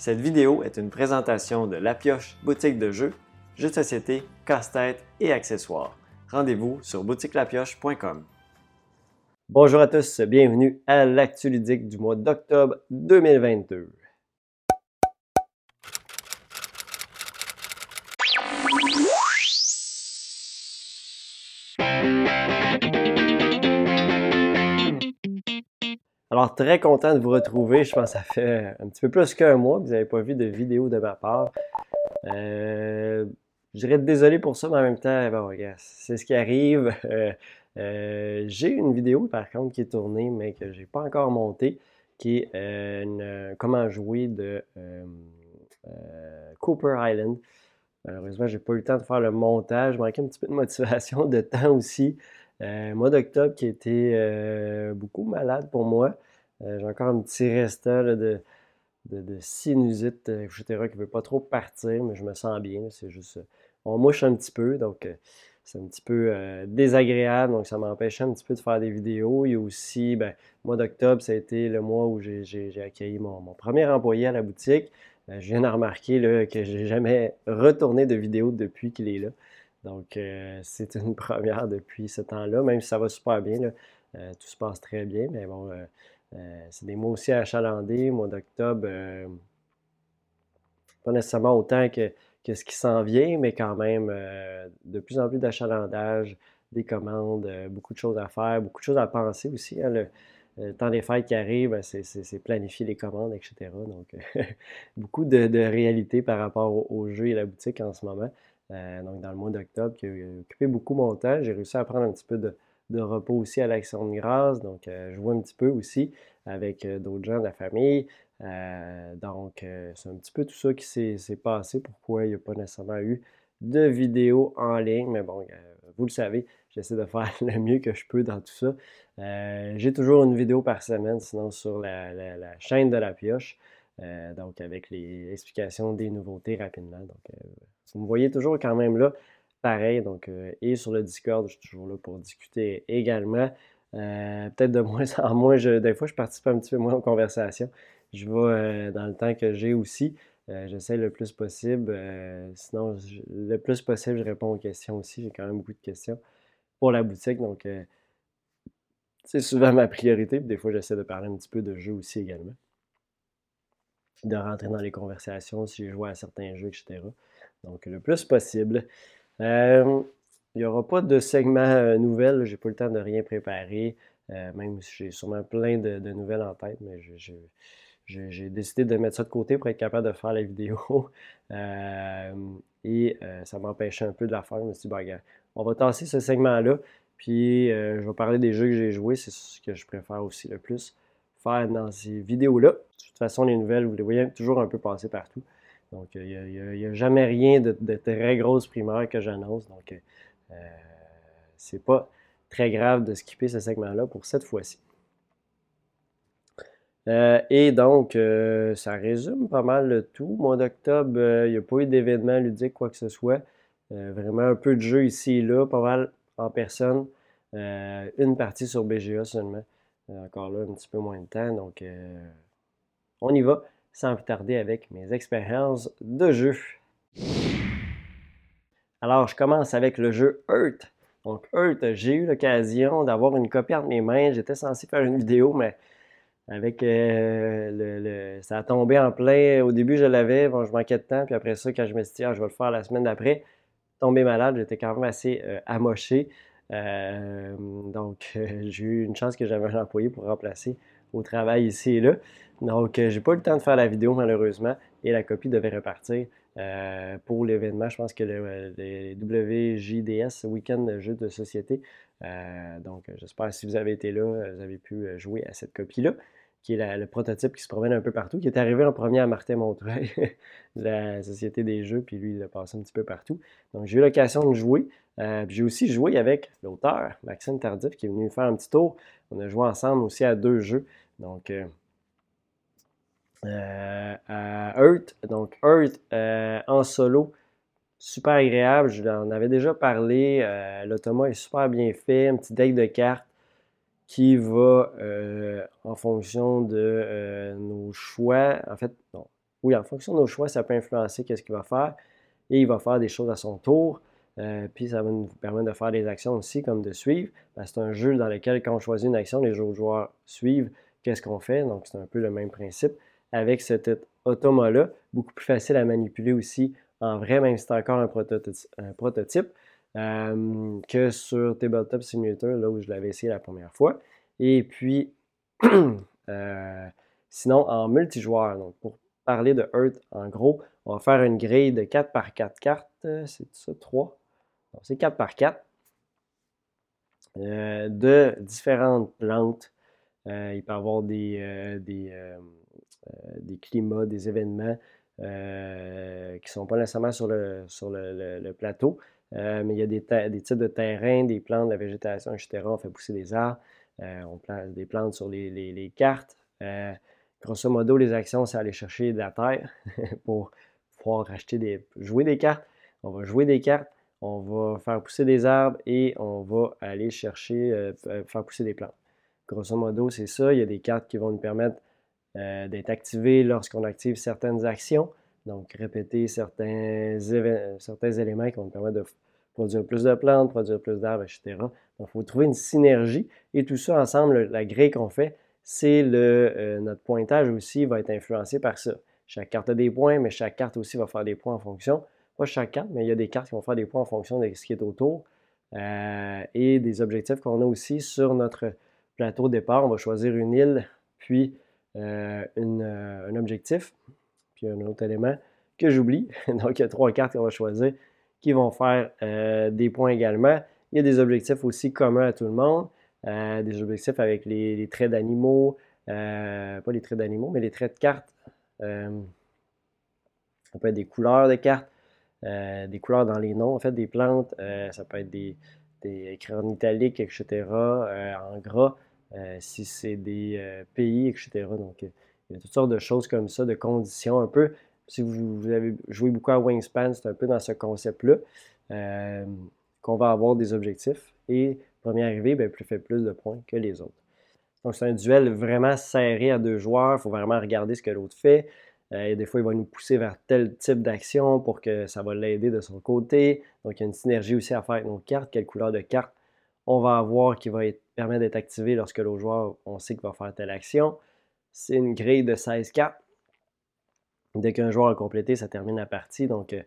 Cette vidéo est une présentation de La Pioche boutique de jeux, jeux de société, casse-tête et accessoires. Rendez-vous sur boutiquelapioche.com. Bonjour à tous, bienvenue à l'actu ludique du mois d'octobre 2022. Alors, très content de vous retrouver. Je pense que ça fait un petit peu plus qu'un mois que vous n'avez pas vu de vidéo de ma part. Euh, je dirais désolé pour ça, mais en même temps, bon, c'est ce qui arrive. Euh, j'ai une vidéo, par contre, qui est tournée, mais que je n'ai pas encore montée, qui est euh, une, comment jouer de Cooper Island. Malheureusement, j'ai pas eu le temps de faire le montage. Je manquais un petit peu de motivation, de temps aussi. Euh, mois d'octobre qui a été euh, beaucoup malade pour moi. Euh, j'ai encore un petit restant de, sinusite, etc., qui ne veut pas trop partir, mais je me sens bien. C'est juste. on mouche un petit peu, donc c'est un petit peu désagréable, donc ça m'empêche un petit peu de faire des vidéos. Il y a aussi, ben, mois d'octobre, ça a été le mois où j'ai accueilli mon, premier employé à la boutique. je viens de remarquer là, que j'ai jamais retourné de vidéo depuis qu'il est là. Donc, euh, c'est une première depuis ce temps-là, même si ça va super bien. Euh, tout se passe très bien, mais bon, euh, c'est des mois aussi achalandés. Mois d'octobre, pas nécessairement autant que, ce qui s'en vient, mais quand même de plus en plus d'achalandage, des commandes, beaucoup de choses à faire, beaucoup de choses à penser aussi. Hein, le, temps des fêtes qui arrive, ben, c'est planifier les commandes, etc. Donc, beaucoup de, de, réalité par rapport au, au, jeu et la boutique en ce moment. Euh, donc dans le mois d'octobre, qui a occupé beaucoup mon temps. J'ai réussi à prendre un petit peu de, repos aussi à l'Action de grâce. Donc, euh, je vois un petit peu aussi avec euh, d'autres gens de la famille. donc, c'est un petit peu tout ça qui s'est passé. Pourquoi il n'y a pas nécessairement eu de vidéos en ligne? Mais bon, vous le savez, j'essaie de faire le mieux que je peux dans tout ça. J'ai toujours une vidéo par semaine, sinon sur la chaîne de la pioche. Euh, donc, avec les explications des nouveautés rapidement. Donc, euh, vous me voyez toujours quand même là, pareil. Donc, euh, et sur le Discord, je suis toujours là pour discuter également. Peut-être de moins en moins, des fois, je participe un petit peu moins aux conversations. Je vais dans le temps que j'ai aussi. J'essaie le plus possible. sinon, le plus possible, je réponds aux questions aussi. J'ai quand même beaucoup de questions pour la boutique. Donc, c'est souvent ma priorité. des fois, j'essaie de parler un petit peu de jeu aussi également de rentrer dans les conversations si je joue à certains jeux, etc. Donc, le plus possible. Euh, il n'y aura pas de segment euh, nouvelles. J'ai pas le temps de rien préparer. Euh, même si j'ai sûrement plein de, nouvelles en tête, mais j'ai décidé de mettre ça de côté pour être capable de faire la vidéo. et ça m'empêchait un peu de la faire. Je me suis dit, bah, on va tasser ce segment-là. Puis je vais parler des jeux que j'ai joués. C'est ce que je préfère aussi le plus faire dans ces vidéos-là. De toute façon, les nouvelles, vous les voyez toujours un peu passer partout. Donc, il n'y a, jamais rien de, très grosse primaire que j'annonce. Donc, euh, c'est pas très grave de skipper ce segment-là pour cette fois-ci. Euh, et donc, euh, ça résume pas mal le tout. Mois d'octobre, euh, il n'y a pas eu d'événement ludique, quoi que ce soit. vraiment un peu de jeu ici et là, pas mal en personne. une partie sur BGA seulement. Encore là, un petit peu moins de temps. Donc, on y va sans plus tarder avec mes expériences de jeu. Alors, je commence avec le jeu Earth. Donc, Earth, j'ai eu l'occasion d'avoir une copie entre mes mains. J'étais censé faire une vidéo, mais avec euh, le, ça a tombé en plein. Au début, je l'avais, bon, je manquais de temps. Puis après ça, quand je me suis dit, ah, je vais le faire la semaine d'après, tombé malade, j'étais quand même assez amoché. Euh, donc, j'ai eu une chance que j'avais un employé pour remplacer au travail ici et là. Donc, euh, j'ai pas eu le temps de faire la vidéo malheureusement et la copie devait repartir euh, pour l'événement. Je pense que le, WJDS, Week-end jeux de société. donc, j'espère si vous avez été là, vous avez pu jouer à cette copie-là qui est le prototype qui se promène un peu partout, qui est arrivé en premier à Martin Montreuil, de la Société des Jeux, puis lui, il a passé un petit peu partout. Donc, j'ai eu l'occasion de jouer. Euh, j'ai aussi joué avec l'auteur, Maxime Tardif, qui est venu faire un petit tour. On a joué ensemble aussi à deux jeux. Donc, euh, euh, Earth, donc Earth en solo, super agréable. Je en avais déjà parlé. L'automa est super bien fait, un petit deck de cartes qui va, euh, en fonction de euh, nos choix, en fait, non, oui, en fonction de nos choix, ça peut influencer qu'est-ce qu'il va faire. Et il va faire des choses à son tour. Euh, puis ça va nous permettre de faire des actions aussi, comme de suivre. c'est un jeu dans lequel, quand on choisit une action, les joueurs suivent qu'est-ce qu'on fait. Donc, c'est un peu le même principe. Avec cet automa-là, beaucoup plus facile à manipuler aussi en vrai, même si c'est encore un prototype, euh, que sur Tabletop Simulator, là où je l'avais essayé la première fois. Et puis, euh, sinon, en multijoueur, donc pour parler de Earth, en gros, on va faire une grille de 4 par 4 cartes. C'est ça, 3? C'est 4 par 4. Euh, de différentes plantes. il peut y avoir des, des, climats, des événements qui ne sont pas nécessairement sur le, plateau, mais il y a des, types de terrains, des plantes, de la végétation, etc. On fait pousser des arbres. Euh, on place des plantes sur les, cartes. Euh, grosso modo, les actions, c'est aller chercher de la terre pour pouvoir acheter des, jouer des cartes. On va jouer des cartes, on va faire pousser des arbres et on va aller chercher, euh, faire pousser des plantes. Grosso modo, c'est ça. Il y a des cartes qui vont nous permettre d'être activées lorsqu'on active certaines actions. Donc, répéter certains, certains éléments qui vont nous permettre de produire plus de plantes, produire plus d'arbres, etc. Donc, il faut trouver une synergie et tout ça ensemble, la grille qu'on fait, c'est le, euh, notre pointage aussi va être influencé par ça. Chaque carte a des points, mais chaque carte aussi va faire des points en fonction. Pas chaque carte, mais il y a des cartes qui vont faire des points en fonction de ce qui est autour euh, et des objectifs qu'on a aussi sur notre plateau de départ. On va choisir une île, puis euh, un objectif, puis un autre élément que j'oublie. Donc, il y a trois cartes qu'on va choisir qui vont faire euh, des points également. Il y a des objectifs aussi communs à tout le monde, euh, des objectifs avec les, traits d'animaux, euh, pas les traits d'animaux, mais les traits de cartes. ça peut être des couleurs de cartes, des couleurs dans les noms, en fait, des plantes, ça peut être des, des écrits en italique, etc., en gras, si c'est des pays, etc. Donc, il y a toutes sortes de choses comme ça, de conditions un peu si vous, avez joué beaucoup à Wingspan, c'est un peu dans ce concept-là euh, qu'on va avoir des objectifs. Et premier arrivé, ben, plus fait plus de points que les autres. Donc, c'est un duel vraiment serré à deux joueurs. Il faut vraiment regarder ce que l'autre fait. Euh, et des fois, il va nous pousser vers tel type d'action pour que ça va l'aider de son côté. Donc, il y a une synergie aussi à faire avec nos cartes. Quelle couleur de carte on va avoir qui va permettre d'être activé lorsque l'autre joueur, on sait qu'il va faire telle action. C'est une grille de 16 cartes. Dès qu'un joueur a complété, ça termine la partie. Donc, euh,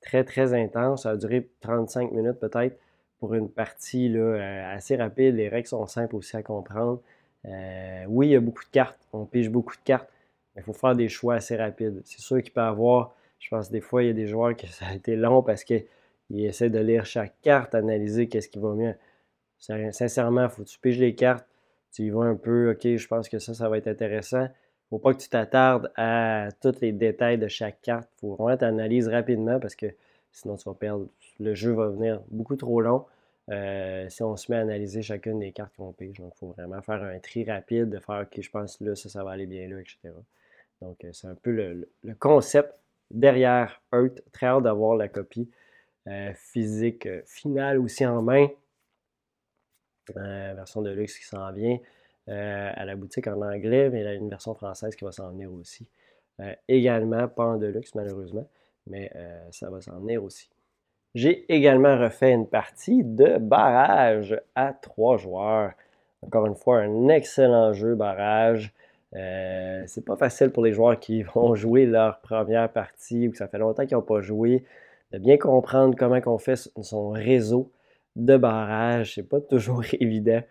très, très intense. Ça a duré 35 minutes peut-être pour une partie là, euh, assez rapide. Les règles sont simples aussi à comprendre. Euh, oui, il y a beaucoup de cartes. On pige beaucoup de cartes. Il faut faire des choix assez rapides. C'est sûr qu'il peut y avoir, je pense des fois, il y a des joueurs que ça a été long parce qu'ils essaient de lire chaque carte, analyser qu'est-ce qui va mieux. Sincèrement, faut que tu piges les cartes. Tu y vas un peu, OK, je pense que ça, ça va être intéressant faut pas que tu t'attardes à tous les détails de chaque carte. Faut vraiment t'analyser rapidement parce que sinon tu vas perdre. Le jeu va venir beaucoup trop long euh, si on se met à analyser chacune des cartes qu'on pige. Donc, il faut vraiment faire un tri rapide, de faire OK, je pense là, ça, ça va aller bien là, etc. Donc, euh, c'est un peu le, concept derrière Earth. Très hâte d'avoir la copie euh, physique finale aussi en main. Version de luxe qui s'en vient. Euh, à la boutique en anglais, mais il y a une version française qui va s'en venir aussi. Euh, également, pas en deluxe malheureusement, mais euh, ça va s'en venir aussi. J'ai également refait une partie de barrage à trois joueurs. Encore une fois, un excellent jeu barrage. c'est pas facile pour les joueurs qui vont jouer leur première partie ou que ça fait longtemps qu'ils n'ont pas joué de bien comprendre comment on fait son réseau de barrage. C'est pas toujours évident.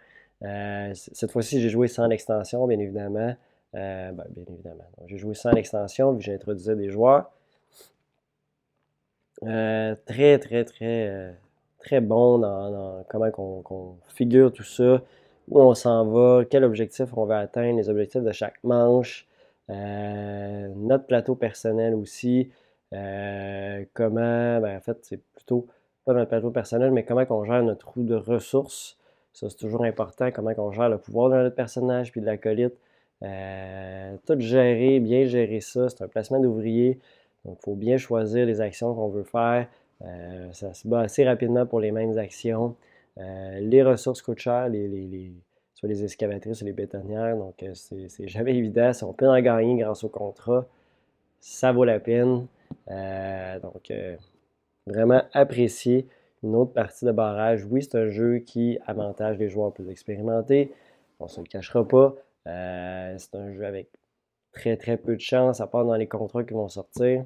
Euh, cette fois-ci, j'ai joué sans l'extension, bien évidemment. Euh, ben, bien évidemment. J'ai joué sans l'extension, que j'introduisais des joueurs. Euh, très, très, très, très bon dans, comment on, figure tout ça, où on s'en va, quel objectif on va atteindre, les objectifs de chaque manche, notre plateau personnel aussi, comment, ben, en fait, c'est plutôt pas notre plateau personnel, mais comment on gère notre roue de ressources. Ça, c'est toujours important, comment on gère le pouvoir de notre personnage puis de l'acolyte. Euh, tout gérer, bien gérer ça. C'est un placement d'ouvrier. Donc, il faut bien choisir les actions qu'on veut faire. Euh, ça se bat assez rapidement pour les mêmes actions. Euh, les ressources coûtent cher, les, soit les excavatrices ou les bétonnières. Donc, c'est jamais évident. Si on peut en gagner grâce au contrat, ça vaut la peine. donc, vraiment apprécier une autre partie de barrage. Oui, c'est un jeu qui avantage les joueurs plus expérimentés. On ne se le cachera pas. c'est un jeu avec très très peu de chance, à part dans les contrats qui vont sortir.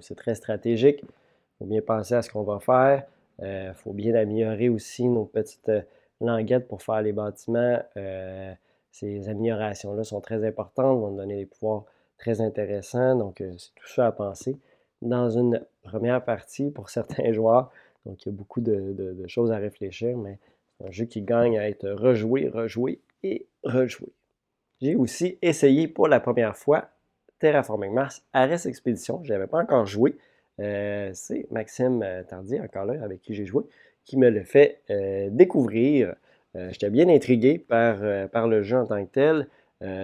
C'est très stratégique. Il faut bien penser à ce qu'on va faire. Il euh, faut bien améliorer aussi nos petites euh, languettes pour faire les bâtiments. Euh, ces améliorations-là sont très importantes, vont nous donner des pouvoirs très intéressants. Donc, c'est tout ça à penser. Dans une première partie, pour certains joueurs, donc il y a beaucoup de, choses à réfléchir, mais un jeu qui gagne à être rejoué, rejoué et rejoué. J'ai aussi essayé pour la première fois Terraforming Mars Ares Expedition. Je n'avais pas encore joué. Euh, c'est Maxime euh, Tardy, encore là, avec qui j'ai joué, qui me le fait euh, découvrir. J'étais bien intrigué par le jeu en tant que tel.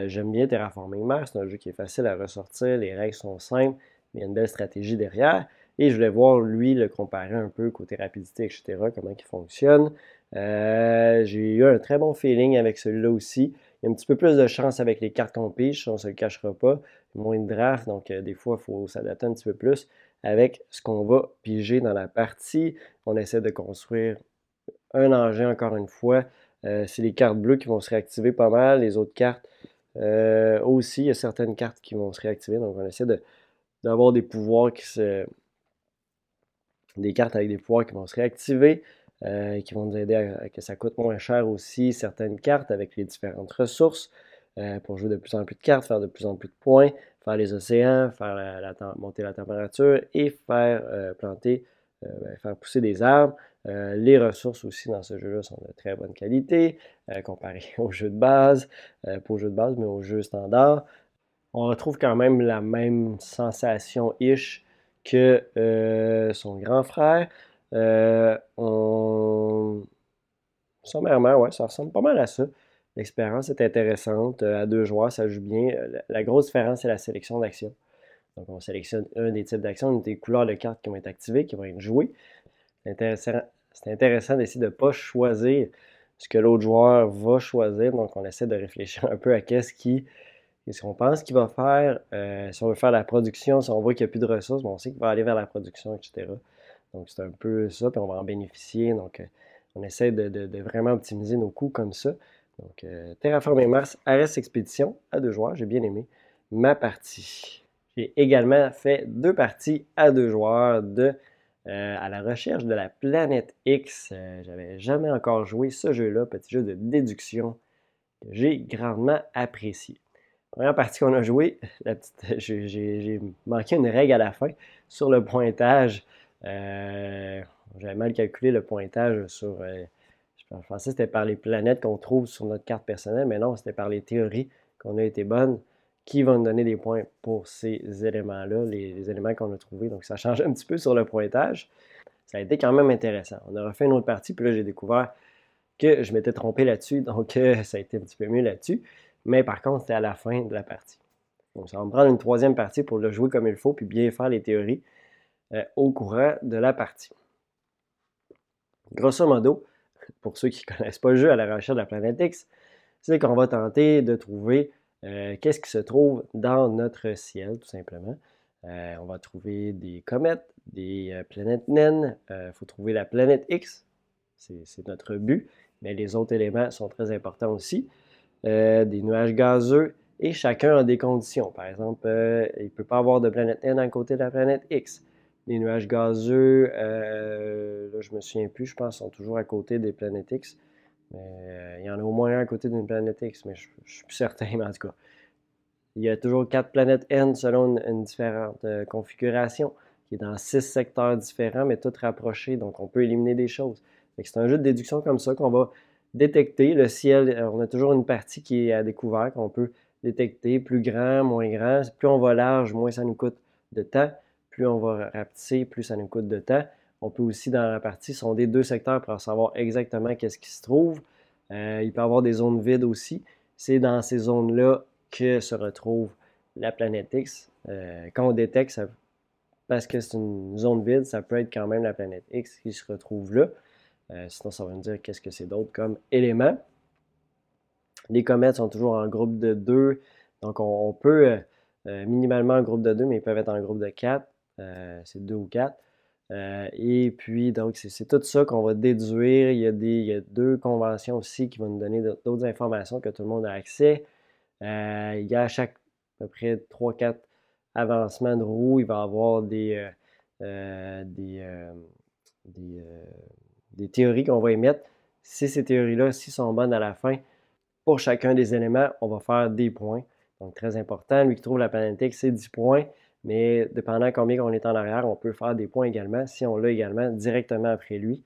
J'aime bien Terraforming Mars. C'est un jeu qui est facile à ressortir. Les règles sont simples, il y a une belle stratégie derrière. Et je voulais voir, lui, le comparer un peu côté rapidité, etc., comment il fonctionne. j'ai eu un très bon feeling avec celui-là aussi. Il y a un petit peu plus de chance avec les cartes qu'on pige, on ne se le cachera pas. Moins de draft, donc euh, des fois, il faut s'adapter un petit peu plus avec ce qu'on va piger dans la partie. On essaie de construire un engin encore une fois. Euh, c'est les cartes bleues qui vont se réactiver pas mal. Les autres cartes euh, aussi, il y a certaines cartes qui vont se réactiver. Donc on essaie d'avoir des pouvoirs qui se. des cartes avec des pouvoirs qui vont se réactiver. Euh, qui vont nous aider à, que ça coûte moins cher aussi certaines cartes avec les différentes ressources euh, pour jouer de plus en plus de cartes, faire de plus en plus de points, faire les océans, faire monter la température et faire euh, planter, ben, faire pousser des arbres. les ressources aussi dans ce jeu-là sont de très bonne qualité comparé au jeu de base, pas au jeu de base, mais au jeu standard. On retrouve quand même la même sensation-ish que son grand frère. Euh. Sommairement, ouais, ça ressemble pas mal à ça. L'expérience est intéressante. Euh, à deux joueurs, ça joue bien. Euh, la, grosse différence, c'est la sélection d'actions. Donc, on sélectionne un des types d'actions, une des couleurs de cartes qui vont être activées, qui vont être jouées. C'est intéressant, intéressant d'essayer de ne pas choisir ce que l'autre joueur va choisir. Donc, on essaie de réfléchir un peu à qu'est-ce qui, ce qu'on pense qu'il va faire. si on veut faire la production, si on voit qu'il n'y a plus de ressources, on sait qu'il va aller vers la production, etc. Donc, c'est un peu ça, puis on va en bénéficier. Donc, euh, on essaie de, vraiment optimiser nos coûts comme ça. Donc, euh, Terraforming Mars, RS Expédition à deux joueurs. J'ai bien aimé ma partie. J'ai également fait deux parties à deux joueurs de euh, à la recherche de la planète X. J'avais jamais encore joué ce jeu-là, petit jeu de déduction que j'ai grandement apprécié. Première partie qu'on a joué, j'ai manqué une règle à la fin sur le pointage. Euh, j'avais mal calculé le pointage sur. Euh, je pensais que c'était par les planètes qu'on trouve sur notre carte personnelle, mais non, c'était par les théories qu'on a été bonnes qui vont nous donner des points pour ces éléments-là, les, éléments qu'on a trouvés. Donc, ça change un petit peu sur le pointage. Ça a été quand même intéressant. On a refait une autre partie, puis là, j'ai découvert que je m'étais trompé là-dessus, donc euh, ça a été un petit peu mieux là-dessus. Mais par contre, c'était à la fin de la partie. Donc, ça va me prendre une troisième partie pour le jouer comme il faut, puis bien faire les théories. Euh, au courant de la partie. Grosso modo, pour ceux qui ne connaissent pas le jeu à la recherche de la planète X, c'est qu'on va tenter de trouver euh, qu'est-ce qui se trouve dans notre ciel, tout simplement. Euh, on va trouver des comètes, des planètes naines. Il faut trouver la planète X. C'est notre but. Mais les autres éléments sont très importants aussi. Des nuages gazeux. Et chacun a des conditions. Par exemple, il ne peut pas avoir de planète naine à côté de la planète X. Les nuages gazeux, euh, là, je me souviens plus, je pense, sont toujours à côté des planètes X. Mais, euh, il y en a au moins un à côté d'une planète X, mais je, ne suis plus certain, en tout cas. Il y a toujours quatre planètes N selon une, différente euh, configuration, qui est dans six secteurs différents, mais toutes rapprochées, donc on peut éliminer des choses. C'est un jeu de déduction comme ça qu'on va détecter. Le ciel, on a toujours une partie qui est à découvert, qu'on peut détecter, plus grand, moins grand. Plus on va large, moins ça nous coûte de temps plus on va rapetisser, plus ça nous coûte de temps. On peut aussi, dans la partie, sonder deux secteurs pour savoir exactement qu'est-ce qui se trouve. Euh, il peut y avoir des zones vides aussi. C'est dans ces zones-là que se retrouve la planète X. Euh, quand on détecte, parce que c'est une zone vide, ça peut être quand même la planète X qui se retrouve là. Euh, sinon, ça va nous dire qu'est-ce que c'est d'autre comme élément. Les comètes sont toujours en groupe de deux. Donc, on peut minimalement en groupe de deux, mais ils peuvent être en groupe de quatre. c'est deux ou quatre. et puis, donc, c'est tout ça qu'on va déduire. Il y, a des, il y a deux conventions aussi qui vont nous donner d'autres informations que tout le monde a accès. il y a à chaque à peu près 3-4 avancements de roues, il va y avoir des, des, théories qu'on va émettre. Si ces théories-là, s'ils sont bonnes à la fin, pour chacun des éléments, on va faire des points. Donc, très important. Lui qui trouve la planète X, c'est 10 points. Mais dépendant combien on est en arrière, on peut faire des points également si on l'a également directement après lui.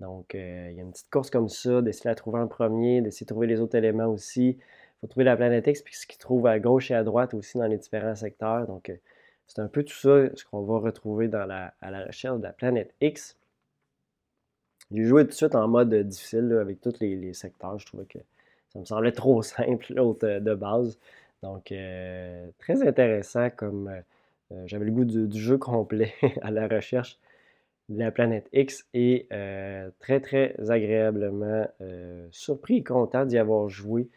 Donc, euh, il y a une petite course comme ça, d'essayer de la trouver en premier, d'essayer de trouver les autres éléments aussi. Il faut trouver la planète X, puis ce qu'il trouve à gauche et à droite aussi dans les différents secteurs. Donc, euh, c'est un peu tout ça, ce qu'on va retrouver à la recherche de la planète X. J'ai joué tout de suite en mode difficile avec tous les secteurs. Je trouvais que ça me semblait trop simple, l'autre euh, de base. Donc, euh, très intéressant comme euh, j'avais le goût du, jeu complet à la recherche de la planète X et très, très agréablement surpris et content d'y avoir joué.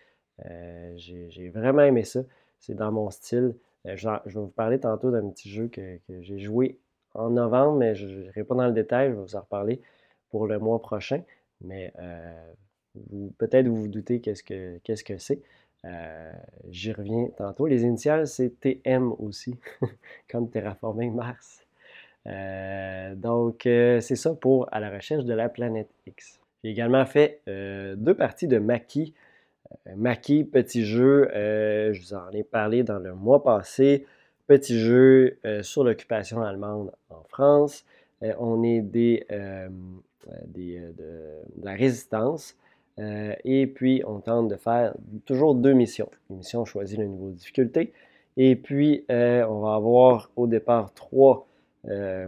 j'ai vraiment aimé ça. C'est dans mon style. je vais vous parler tantôt d'un petit jeu que, j'ai joué en novembre, mais je n'irai pas dans le détail, je vais vous en reparler pour le mois prochain. Mais peut-être vous vous doutez qu'est-ce que qu'est-ce que c'est. Euh, j'y reviens tantôt. Les initiales, c'est TM aussi, comme Terraforming Mars. Euh, donc, euh, c'est ça pour À la recherche de la planète X. J'ai également fait deux parties de Maki. Maki, petit jeu, je vous en ai parlé dans le mois passé. Petit jeu sur l'occupation allemande en France. On est des, des de, la résistance. Euh, et puis, on tente de faire toujours deux missions. Une mission, on choisit le niveau de difficulté. Et puis, euh, on va avoir au départ trois, euh,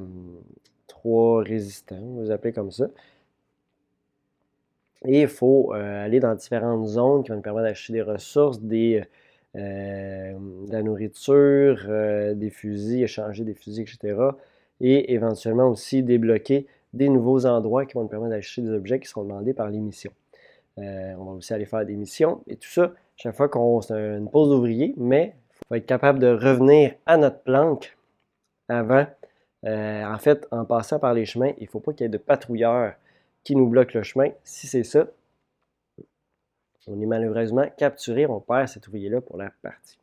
trois résistants, vous les appelez comme ça. Et il faut aller dans différentes zones qui vont nous permettre d'acheter des ressources, des, de la nourriture, des fusils, échanger des fusils, etc. Et éventuellement aussi débloquer des nouveaux endroits qui vont nous permettre d'acheter des objets qui seront demandés par les missions. Euh, on va aussi aller faire des missions et tout ça. Chaque fois qu'on c'est une pause d'ouvrier, mais il faut être capable de revenir à notre planque avant. Euh, en fait, en passant par les chemins, il ne faut pas qu'il y ait de patrouilleurs qui nous bloquent le chemin. Si c'est ça, on est malheureusement capturé, on perd cet ouvrier-là pour la partie.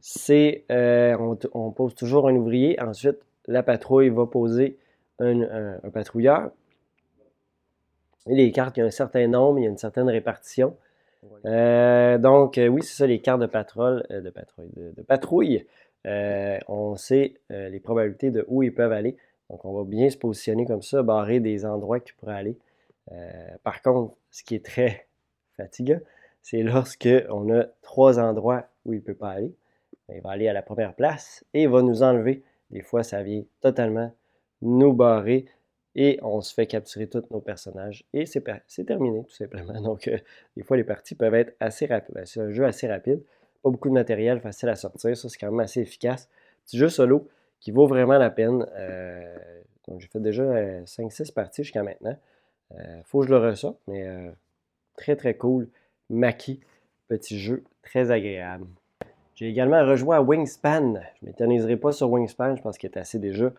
C'est, euh, on, pose toujours un ouvrier, ensuite la patrouille va poser un patrouilleur, les cartes, il y a un certain nombre, il y a une certaine répartition. Euh, donc, euh, oui, c'est ça, les cartes de, patrouille, de patrouille. De, patrouille on sait les probabilités de où ils peuvent aller. Donc, on va bien se positionner comme ça, barrer des endroits qu'ils pourraient aller. par contre, ce qui est très fatigant, c'est lorsque on a trois endroits où il ne peut pas aller. Il va aller à la première place et il va nous enlever. Des fois, ça vient totalement nous barrer et on se fait capturer tous nos personnages et c'est terminé tout simplement. Donc, euh, des fois, les parties peuvent être assez rapides. Ben, c'est un jeu assez rapide, pas beaucoup de matériel, facile à sortir, ça c'est quand même assez efficace. Petit jeu solo qui vaut vraiment la peine. Euh, donc, j'ai fait déjà 5-6 euh, parties jusqu'à maintenant. faut que je le ressorte, mais très très cool. Maki, petit jeu très agréable. J'ai également rejoint à Wingspan. Je ne m'éterniserai pas sur Wingspan, je pense qu'il est assez déjà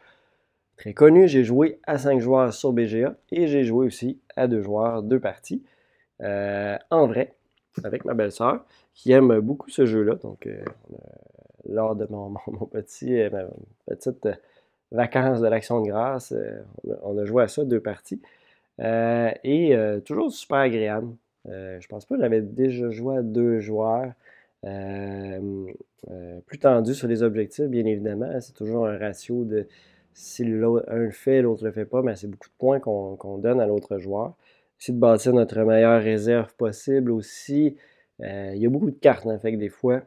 très connu. J'ai joué à 5 joueurs sur BGA et j'ai joué aussi à 2 joueurs, deux parties, euh, en vrai, avec ma belle-sœur, qui aime beaucoup ce jeu-là. Donc, euh, lors de mon, petit, euh, ma petite vacances de l'Action de grâce, on a, joué à ça, deux parties. et toujours super agréable. je pense pas que j'avais déjà joué à deux joueurs. Plus tendu sur les objectifs, bien évidemment. C'est toujours un ratio de si l'un le fait, l'autre le fait pas, mais c'est beaucoup de points qu'on donne à l'autre joueur. Essayer de bâtir notre meilleure réserve possible aussi. Euh, il y a beaucoup de cartes, en hein, fait, que des fois,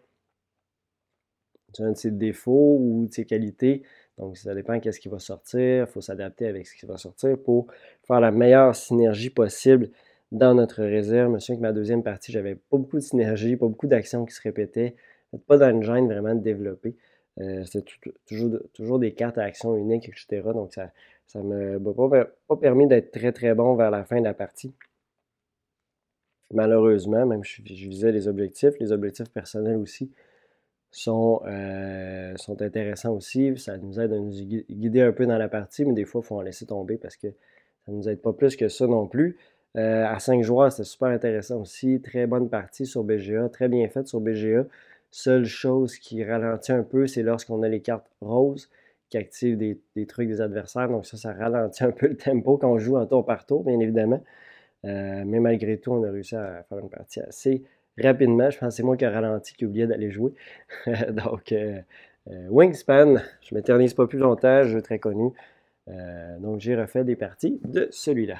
tu as un de ses défauts ou de ses qualités. Donc, ça dépend de ce qui va sortir. Il faut s'adapter avec ce qui va sortir pour faire la meilleure synergie possible dans notre réserve. Je me souviens que ma deuxième partie, j'avais pas beaucoup de synergie, pas beaucoup d'actions qui se répétaient. Pas dans une gêne vraiment de développer. Euh, c'était toujours, toujours des cartes à action unique, etc. Donc, ça ne m'a pas, permis d'être très, très bon vers la fin de la partie. Malheureusement, même je, je visais les objectifs, les objectifs personnels aussi. sont, euh, sont intéressants aussi. Ça nous aide à nous guider un peu dans la partie, mais des fois, il faut en laisser tomber parce que ça ne nous aide pas plus que ça non plus. Euh, à 5 joueurs, c'était super intéressant aussi. Très bonne partie sur BGA, très bien faite sur BGA. Seule chose qui ralentit un peu, c'est lorsqu'on a les cartes roses qui activent des, trucs des adversaires. Donc ça, ça ralentit un peu le tempo quand on joue en tour par tour, bien évidemment. Euh, mais malgré tout, on a réussi à faire une partie assez rapidement. Je pense que c'est moi qui ai ralenti, qui oublié d'aller jouer. donc, euh, Wingspan, je ne m'éternise pas plus longtemps, jeu très connu. donc, j'ai refait des parties de celui-là.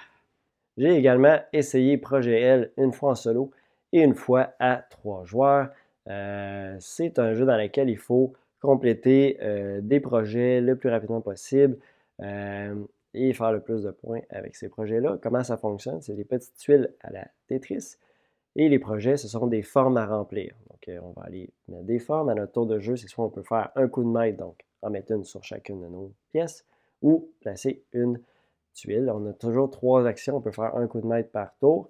J'ai également essayé Projet L une fois en solo et une fois à trois joueurs. Euh, c'est un jeu dans lequel il faut compléter euh, des projets le plus rapidement possible euh, et faire le plus de points avec ces projets-là. Comment ça fonctionne? C'est des petites tuiles à la Tetris. Et les projets, ce sont des formes à remplir. Donc, on va aller mettre des formes. À notre tour de jeu, c'est soit on peut faire un coup de maître, donc en mettre une sur chacune de nos pièces, ou placer une tuile. On a toujours trois actions. On peut faire un coup de maître par tour.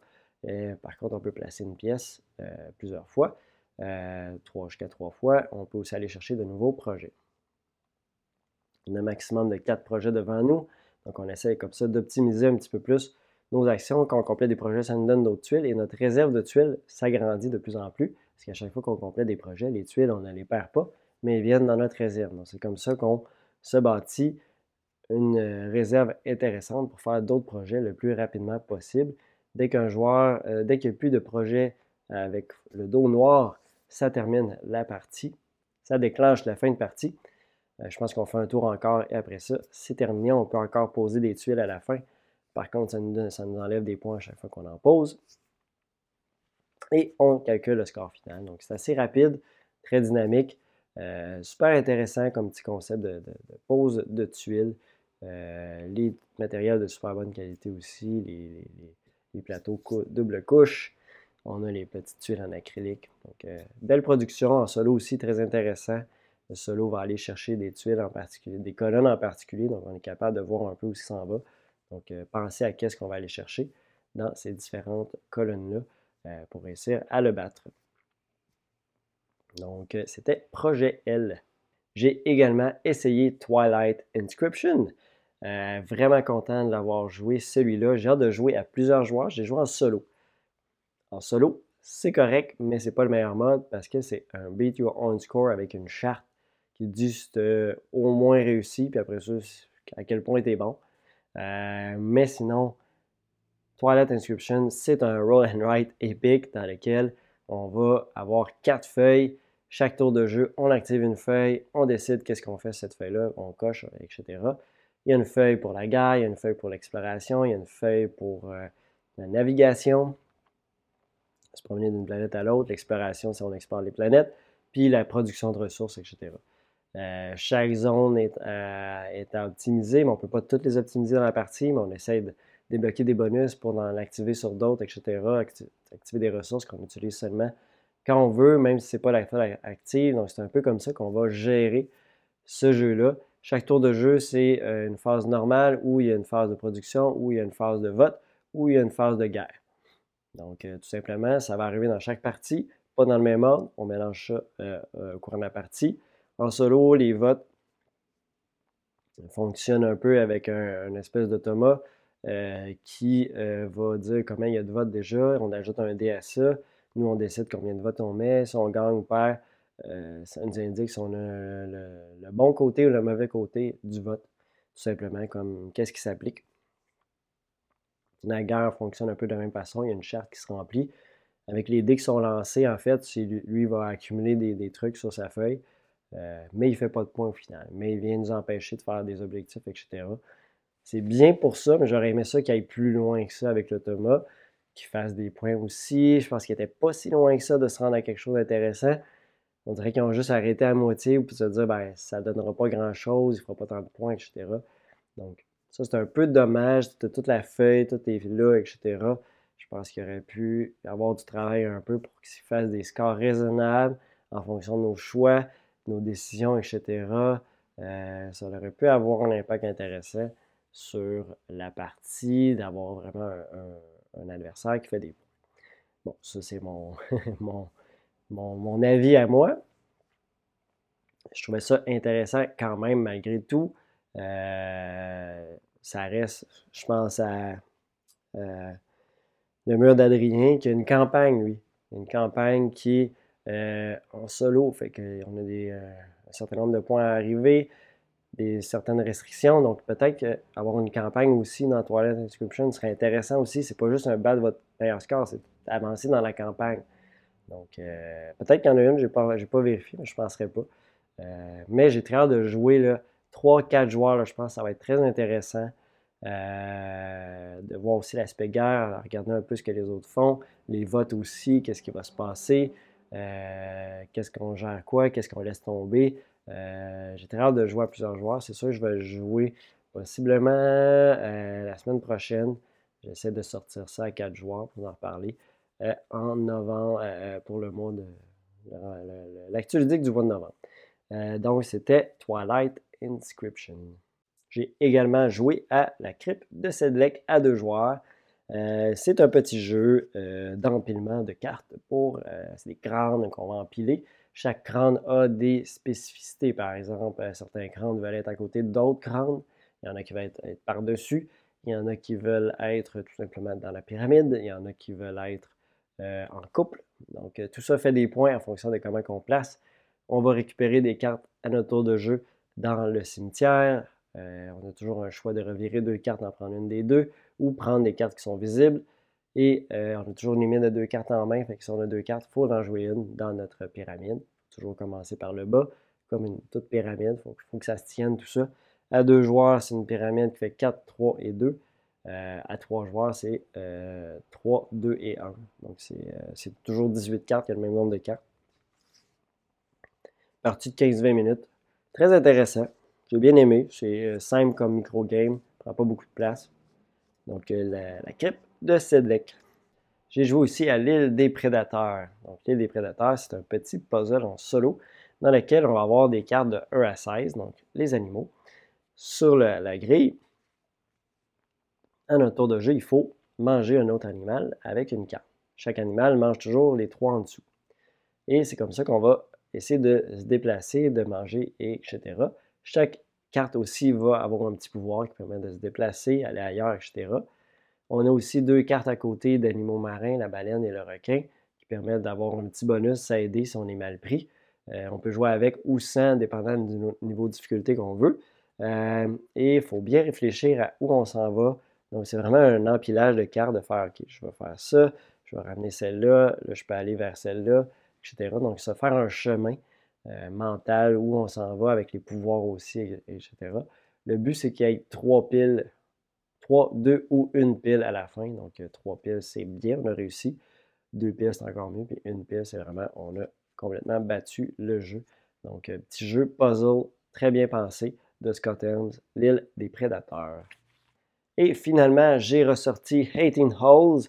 par contre, on peut placer une pièce plusieurs fois. Euh, trois jusqu'à trois fois. On peut aussi aller chercher de nouveaux projets. On a un maximum de quatre projets devant nous. Donc, on essaie comme ça d'optimiser un petit peu plus nos actions. Quand on complète des projets, ça nous donne d'autres tuiles et notre réserve de tuiles s'agrandit de plus en plus. Parce qu'à chaque fois qu'on complète des projets, les tuiles, on ne les perd pas, mais elles viennent dans notre réserve. Donc, c'est comme ça qu'on se bâtit une réserve intéressante pour faire d'autres projets le plus rapidement possible. Dès qu'un joueur, euh, dès qu'il n'y a plus de projets avec le dos noir, ça termine la partie. Ça déclenche la fin de partie. Euh, je pense qu'on fait un tour encore et après ça, c'est terminé. On peut encore poser des tuiles à la fin. Par contre, ça nous, enlève des points à chaque fois qu'on en pose. Et on calcule le score final. Donc, c'est assez rapide, très dynamique. Euh, super intéressant comme petit concept de, pose de tuiles. Euh, les matériels de super bonne qualité aussi, les, plateaux double couche. On a les petites tuiles en acrylique. Donc, euh, belle production en solo aussi, très intéressant. Le solo va aller chercher des tuiles en particulier, des colonnes en particulier. Donc, on est capable de voir un peu où s'en va. Donc, euh, pensez à qu'est-ce qu'on va aller chercher dans ces différentes colonnes-là pour réussir à le battre. Donc, c'était Projet L. J'ai également essayé Twilight Inscription. Vraiment content de l'avoir joué celui-là. J'ai hâte de jouer à plusieurs joueurs. J'ai joué en solo. En solo, c'est correct, mais c'est pas le meilleur mode parce que c'est un beat your own score avec une charte qui dit si au moins réussi, puis après ça, à quel point t'es bon. Euh, mais sinon, Twilight Inscription, c'est un roll and write épique dans lequel on va avoir quatre feuilles. Chaque tour de jeu, on active une feuille, on décide qu'est-ce qu'on fait cette feuille-là, on coche, etc. Il y a une feuille pour la guerre, il y a une feuille pour l'exploration, il y a une feuille pour euh, la navigation, se promener d'une planète à l'autre, l'exploration, si on explore les planètes, puis la production de ressources, etc. Euh, chaque zone est, à, est optimiser, mais on ne peut pas toutes les optimiser dans la partie, mais on essaie de débloquer des bonus pour en activer sur d'autres, etc. activer des ressources qu'on utilise seulement quand on veut, même si ce n'est pas la phase active. Donc, c'est un peu comme ça qu'on va gérer ce jeu-là. Chaque tour de jeu, c'est euh, une phase normale où il y a une phase de production, où il y a une phase de vote, où il y a une phase de guerre. Donc, euh, tout simplement, ça va arriver dans chaque partie, pas dans le même ordre. On mélange ça euh, euh, au courant de la partie. En solo, les votes fonctionnent un peu avec un, espèce d'automat qui va dire combien il y a de votes déjà. On ajoute un dé à ça. Nous, on décide combien de votes on met. Si on gagne ou perd, ça nous indique si on a le, bon côté ou le mauvais côté du vote. Tout simplement comme qu'est-ce qui s'applique. La guerre fonctionne un peu de la même façon. Il y a une charte qui se remplit. Avec les dés qui sont lancés, en fait, lui va accumuler des, trucs sur sa feuille, euh, mais il ne fait pas de points au final. Mais il vient nous empêcher de faire des objectifs, etc. C'est bien pour ça, mais j'aurais aimé ça qu'il aille plus loin que ça avec l'automa, qu'il fasse des points aussi. Je pense qu'il n'était pas si loin que ça de se rendre à quelque chose d'intéressant. On dirait qu'ils ont juste arrêté à moitié pour se dire ben, ça ne donnera pas grand-chose, il ne fera pas tant de points, etc. Donc, ça, c'est un peu dommage. Toute la feuille, tout est là, etc. Je pense qu'il aurait pu avoir du travail un peu pour qu'il fasse des scores raisonnables en fonction de nos choix, nos décisions, etc. Euh, ça aurait pu avoir un impact intéressant sur la partie, d'avoir vraiment un, adversaire qui fait des points. Bon, ça c'est mon, mon, mon, avis à moi. je trouvais ça intéressant quand même malgré tout. Euh, ça reste, je pense à euh, le mur d'Adrien qui a une campagne, lui. Une campagne qui est euh, en solo, fait qu'on a un certain nombre de points à arriver, des certaines restrictions. Donc peut-être qu'avoir une campagne aussi dans Toilet Inscription serait intéressant aussi. C'est pas juste un bas de votre meilleur score, c'est avancer dans la campagne. Donc peut-être qu'il y en a une, je n'ai pas, pas vérifié, mais je ne penserais pas. mais j'ai très hâte de jouer là, 3-4 joueurs, je pense que ça va être très intéressant. Euh, de voir aussi l'aspect guerre, regarder un peu ce que les autres font, les votes aussi, qu'est-ce qui va se passer, euh, qu'est-ce qu'on gère quoi, qu'est-ce qu'on laisse tomber. Euh, j'ai très hâte de jouer à plusieurs joueurs. C'est sûr, je vais jouer possiblement la semaine prochaine. J'essaie de sortir ça à 4 joueurs pour en reparler en novembre pour le mois de l'actualité du mois de novembre. donc, c'était Twilight Inscription. J'ai également joué à la crypte de Sedlec à deux joueurs. Euh, c'est un petit jeu euh, d'empilement de cartes pour euh, des crânes qu'on va empiler. Chaque crâne a des spécificités. Par exemple, certains crânes veulent être à côté d'autres crânes. Il y en a qui veulent être, être par-dessus. Il y en a qui veulent être tout simplement dans la pyramide. Il y en a qui veulent être en couple. Donc, tout ça fait des points en fonction de comment on place. On va récupérer des cartes à notre tour de jeu dans le cimetière. Euh, on a toujours un choix de revirer deux cartes, en prendre une des deux, ou prendre des cartes qui sont visibles. Et euh, on a toujours une limite de deux cartes en main, fait que si on a deux cartes, il faut en jouer une dans notre pyramide. Toujours commencer par le bas, comme une toute pyramide. Il faut, que ça se tienne tout ça. À deux joueurs, c'est une pyramide qui fait 4, 3 et 2. Euh, à trois joueurs, c'est 3, 2 et 1. Donc c'est toujours 18 cartes, il y a le même nombre de cartes. Partie de 15-20 minutes. Très intéressant. J'ai bien aimé. C'est euh, simple comme micro-game. prend pas beaucoup de place. Donc, euh, la, la de Sedlec. J'ai joué aussi à l'île des prédateurs. Donc, l'île des prédateurs, c'est un petit puzzle en solo dans lequel on va avoir des cartes de 1 à 16, donc les animaux, sur la grille. À notre tour de jeu, il faut manger un autre animal avec une carte. Chaque animal mange toujours les trois en dessous. Et c'est comme ça qu'on va essayer de se déplacer, de manger, etc. Chaque carte aussi va avoir un petit pouvoir qui permet de se déplacer, aller ailleurs, etc. On a aussi deux cartes à côté d'animaux marins, la baleine et le requin, qui permettent d'avoir un petit bonus à aider si on est mal pris. Euh, on peut jouer avec ou sans, dépendant du niveau de difficulté qu'on veut. Euh, et il faut bien réfléchir à où on s'en va. Donc, c'est vraiment un empilage de cartes de faire, OK, je vais faire ça, je vais ramener celle-là, là, je peux aller vers celle-là, etc. Donc, ça faire un chemin. Euh, mental, où on s'en va avec les pouvoirs aussi, etc. Le but, c'est qu'il y ait trois piles, trois, deux ou une pile à la fin. Donc, euh, trois piles, c'est bien, on a réussi. Deux piles, c'est encore mieux. Puis une pile, c'est vraiment, on a complètement battu le jeu. Donc, euh, petit jeu puzzle très bien pensé de Scott Helms, l'île des prédateurs. Et finalement, j'ai ressorti Hating Holes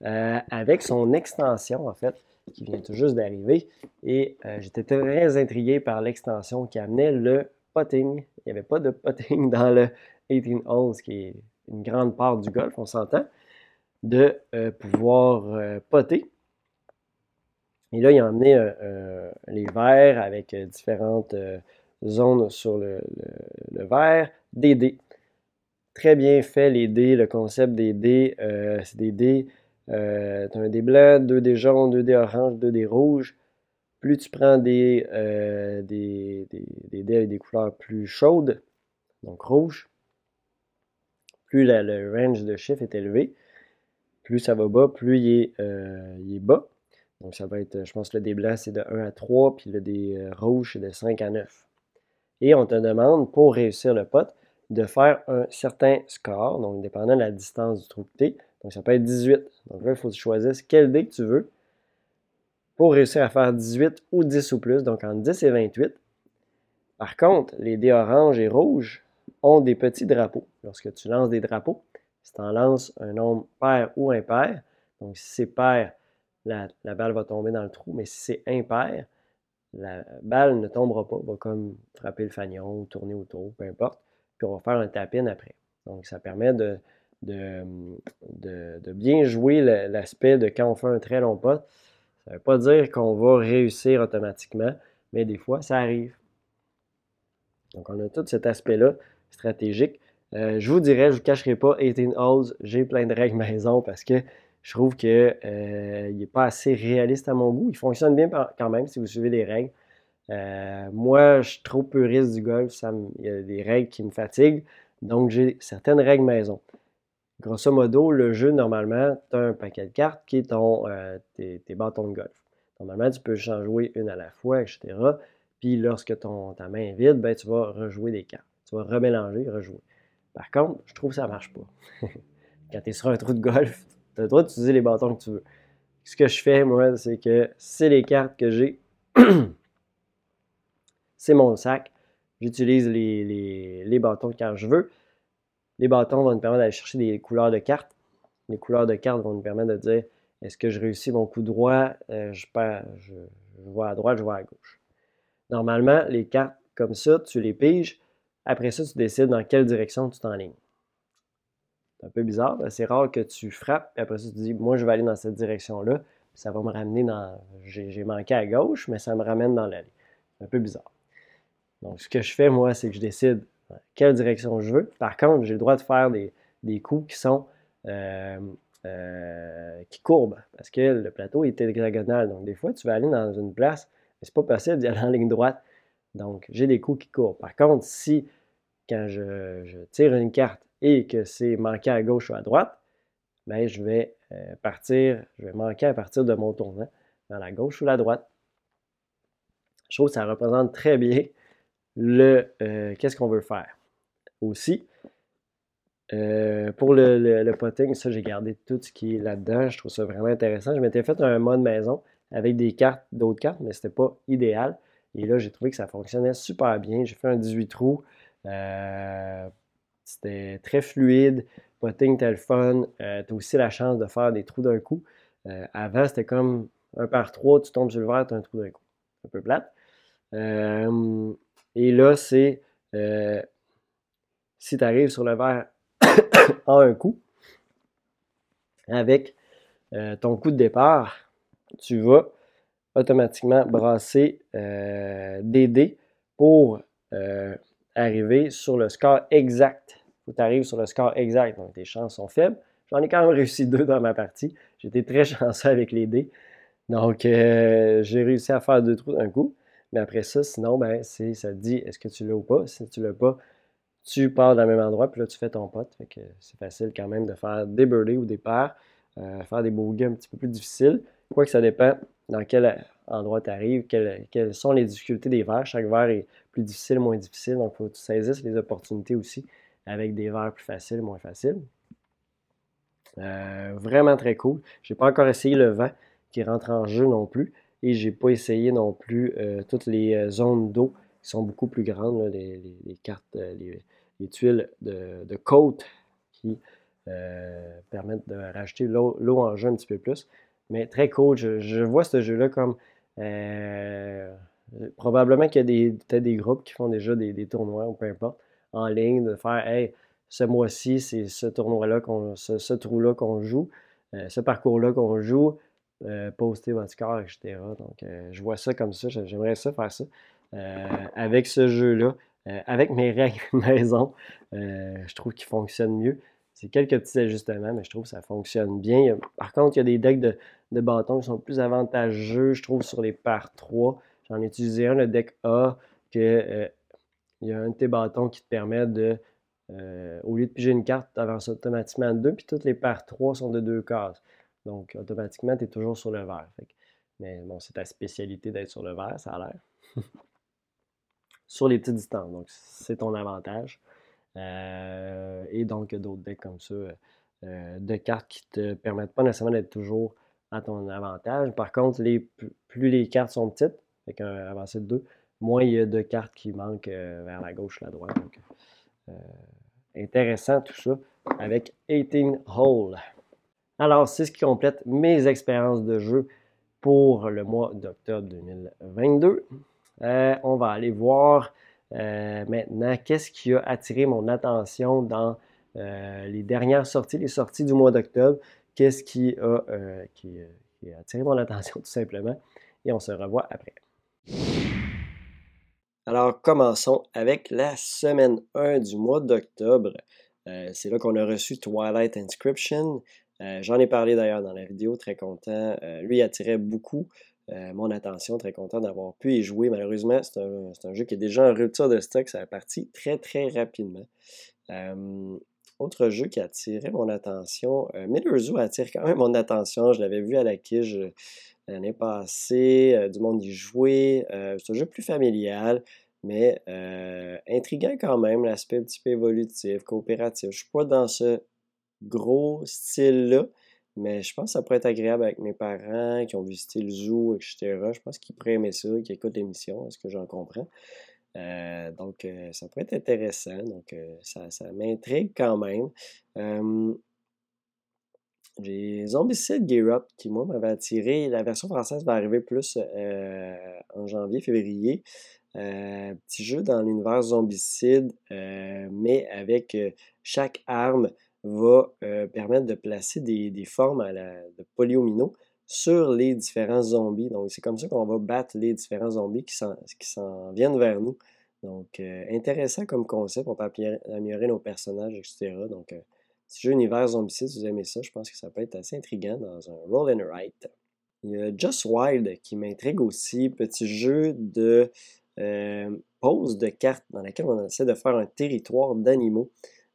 avec son extension, en fait qui vient tout juste d'arriver. Et euh, j'étais très intrigué par l'extension qui amenait le potting. Il n'y avait pas de potting dans le 18 holes, qui est une grande part du golf, on s'entend, de euh, pouvoir euh, poter. Et là, il a amené les verres avec différentes zones sur le, le, verre, des dés. Très bien fait, les dés, le concept des dés, c'est des dés euh, tu as un dé blanc, deux dés jaunes, deux dés oranges, deux dés rouges. Plus tu prends des, euh, des, dés avec des couleurs plus chaudes, donc rouge, plus le range de chiffres est élevé. Plus ça va bas, plus il est, euh, bas. Donc ça va être, je pense que le dé blanc c'est de 1 à 3, puis le dé rouge c'est de 5 à 9. Et on te demande, pour réussir le pot, de faire un certain score, donc dépendant de la distance du trou de T, donc, ça peut être 18. Donc là, il faut que tu choisisses quel dé que tu veux pour réussir à faire 18 ou 10 ou plus, donc entre 10 et 28. Par contre, les dés orange et rouge ont des petits drapeaux. Lorsque tu lances des drapeaux, si tu en lances un nombre pair ou impair, donc si c'est pair, la, balle va tomber dans le trou, mais si c'est impair, la balle ne tombera pas, va comme frapper le fanion, tourner autour, peu importe, puis on va faire un tapin après. Donc ça permet de, de, de, bien jouer l'aspect de quand on fait un très long pot. Ça ne veut pas dire qu'on va réussir automatiquement, mais des fois, ça arrive. Donc, on a tout cet aspect-là stratégique. Euh, je vous dirais, je ne vous cacherai pas, 18 holes, j'ai plein de règles maison parce que je trouve qu'il euh, n'est pas assez réaliste à mon goût. Il fonctionne bien quand même si vous suivez les règles. Euh, moi, je suis trop puriste du golf. il y a des règles qui me fatiguent. Donc, j'ai certaines règles maison. Grosso modo, le jeu, normalement, tu as un paquet de cartes qui est ton, tes, bâtons de golf. Normalement, tu peux en jouer une à la fois, etc. Puis lorsque ta main est vide, ben, tu vas rejouer des cartes. Tu vas remélanger, rejouer. Par contre, je trouve que ça ne marche pas. Quand tu es sur un trou de golf, tu as le droit d'utiliser les bâtons que tu veux. Ce que je fais, moi, c'est que c'est les cartes que j'ai. c'est mon sac. J'utilise les, bâtons quand je veux. Les bâtons vont me permettre d'aller chercher des couleurs de cartes. Les couleurs de cartes vont me permettre de dire est-ce que je réussis mon coup droit euh, je, je vois à droite, je vois à gauche. Normalement, les cartes comme ça, tu les piges. Après ça, tu décides dans quelle direction tu t'enlignes. C'est un peu bizarre. C'est rare que tu frappes, et après ça, tu dis, moi, je vais aller dans cette direction-là. Ça va me ramener dans. J'ai manqué à gauche, mais ça me ramène dans l'allée. C'est un peu bizarre. Donc, ce que je fais, moi, c'est que je décide quelle direction je veux. Par contre, j'ai le droit de faire des, coups qui sont. Euh, euh, qui courbent parce que le plateau est hexagonal. Donc, des fois, tu vas aller dans une place mais c'est pas possible d'y aller en ligne droite. Donc, j'ai des coups qui courent. Par contre, si, quand je, tire une carte et que c'est manqué à gauche ou à droite, bien, je vais euh, partir, je vais manquer à partir de mon tournant dans la gauche ou la droite. Je trouve que ça représente très bien le euh, qu'est-ce qu'on veut faire? Aussi, euh, pour le, le, potting, ça, j'ai gardé tout ce qui est là-dedans. Je trouve ça vraiment intéressant. Je m'étais fait un mode maison avec des cartes, d'autres cartes, mais ce n'était pas idéal. Et là, j'ai trouvé que ça fonctionnait super bien. J'ai fait un 18 trous. Euh, c'était très fluide. Potting, tel fun. Euh, tu as aussi la chance de faire des trous d'un coup. Avant, c'était comme un par trois, tu tombes sur le verre, tu as un trou d'un coup. Un peu plate. Et là, c'est si tu arrives sur le verre en un coup, avec ton coup de départ, tu vas automatiquement brasser euh, des dés pour euh, arriver sur le score exact. Faut tu arrives sur le score exact. Donc, tes chances sont faibles. J'en ai quand même réussi deux dans ma partie. J'étais très chanceux avec les dés. Donc, euh, j'ai réussi à faire deux trous d'un coup. Mais après ça, sinon, ben, ça te dit est-ce que tu l'as ou pas? Si tu l'as pas, tu pars dans le même endroit, puis là, tu fais ton pote. c'est facile quand même de faire des birdies ou des paires, faire des bogeys un petit peu plus difficiles. Quoi que ça dépend dans quel endroit tu arrives, quelles, sont les difficultés des verres. Chaque verre est plus difficile, moins difficile. Donc, il faut que tu saisisses les opportunités aussi avec des verres plus faciles, moins faciles. Euh, vraiment très cool. Je n'ai pas encore essayé le vent qui rentre en jeu non plus. Et je n'ai pas essayé non plus euh, toutes les euh, zones d'eau qui sont beaucoup plus grandes, les, cartes, les, tuiles de, de côte qui permettent de rajouter l'eau en jeu un petit peu plus. Mais très cool. Je, vois ce jeu-là comme. Euh, probablement qu'il y a peut-être des groupes qui font déjà des, tournois ou peu importe en ligne, de faire Hey, ce mois-ci, c'est ce tournoi-là, ce, trou-là qu'on joue, euh, ce parcours-là qu'on joue, euh, poster votre score, etc. Donc, je vois ça comme ça. J'aimerais ça faire ça. avec ce jeu-là, avec mes règles maison, je trouve qu'il fonctionne mieux. C'est quelques petits ajustements, mais je trouve que ça fonctionne bien. par contre, il y a des decks de, bâtons qui sont plus avantageux, je trouve, sur les par 3. J'en ai utilisé un, le deck A, que euh, il y a un de tes bâtons qui te permet de, euh, au lieu de piger une carte, tu avances automatiquement deux, puis toutes les par 3 sont de deux cases. Donc, automatiquement, tu es toujours sur le vert. mais bon, c'est ta spécialité d'être sur le vert, ça a l'air. sur les petites distances. Donc, c'est ton avantage. Euh, et donc, d'autres decks comme ça, euh, de cartes qui te permettent pas nécessairement d'être toujours à ton avantage. Par contre, plus les cartes sont petites, avec un avancé de 2, moins il y a de cartes qui manquent euh, vers la gauche, la droite. Donc, intéressant tout ça avec 18 Hole. Alors, c'est ce qui complète mes expériences de jeu pour le mois d'octobre 2022. on va aller voir euh, maintenant, qu'est-ce qui a attiré mon attention dans euh, les dernières sorties, les sorties du mois d'octobre? Qu'est-ce qui a, euh, attiré mon attention tout simplement? Et on se revoit après. Alors, commençons avec la semaine 1 du mois d'octobre. Euh, c'est là qu'on a reçu Twilight Inscription. Euh, j'en ai parlé d'ailleurs dans la vidéo, très content. Euh, lui, attirait beaucoup mon attention, très content d'avoir pu y jouer. Malheureusement, c'est un, jeu qui est déjà en rupture de stock, ça a parti très très rapidement. autre jeu qui attirait mon attention, Miller Zoo attire quand même mon attention. Je l'avais vu à la Kige l'année passée, du monde y jouer. c'est un jeu plus familial mais euh, intriguant quand même, l'aspect un petit peu évolutif, coopératif. Je suis pas dans ce gros style-là, mais je pense que ça pourrait être agréable avec mes parents qui ont visité le zoo, etc. Je pense qu'ils pourraient aimer ça, qu'ils écoutent l'émission, est-ce que j'en comprends? Euh, donc, euh, ça pourrait être intéressant. Donc, ça, ça m'intrigue quand même. j'ai Zombicide Gear Up qui, moi, m'avait attiré. La version française va arriver plus en janvier, février. Euh, petit jeu dans l'univers zombicide, euh, mais avec euh, chaque arme va permettre de placer des, formes à la, de polyomino sur les différents zombies. Donc, c'est comme ça qu'on va battre les différents zombies qui s'en viennent vers nous. Donc, intéressant comme concept. On peut améliorer nos personnages, etc. Donc, petit jeu univers zombicide, si vous aimez ça, je pense que ça peut être assez intriguant dans un roll and write. Il y a Just Wild qui m'intrigue aussi. Petit jeu de euh, pose de cartes dans laquelle on essaie de faire un territoire d'animaux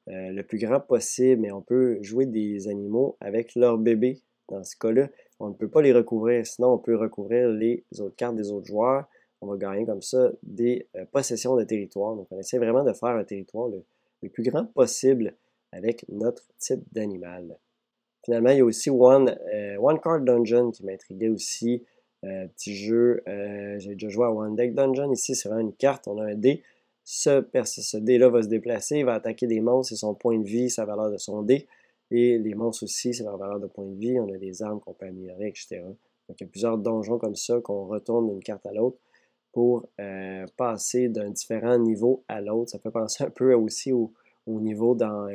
euh, le plus grand possible, mais on peut jouer des animaux avec leur bébé. Dans ce cas-là, on ne peut pas les recouvrir, sinon on peut recouvrir les autres cartes des autres joueurs. On va gagner comme ça des euh, possessions de territoire. Donc on essaie vraiment de faire un territoire le, plus grand possible avec notre type d'animal. Finalement, il y a aussi One, One Card Dungeon qui m'intriguait aussi. Euh, petit jeu, euh, j'ai déjà joué à One Deck Dungeon. Ici, c'est vraiment une carte, on a un dé. Ce, ce dé-là va se déplacer, il va attaquer des monstres, c'est son point de vie, sa valeur de son dé. Et les monstres aussi, c'est leur valeur de point de vie. On a des armes qu'on peut améliorer, etc. Donc, il y a plusieurs donjons comme ça qu'on retourne d'une carte à l'autre pour euh, passer d'un différent niveau à l'autre. Ça fait penser un peu aussi au, niveau dans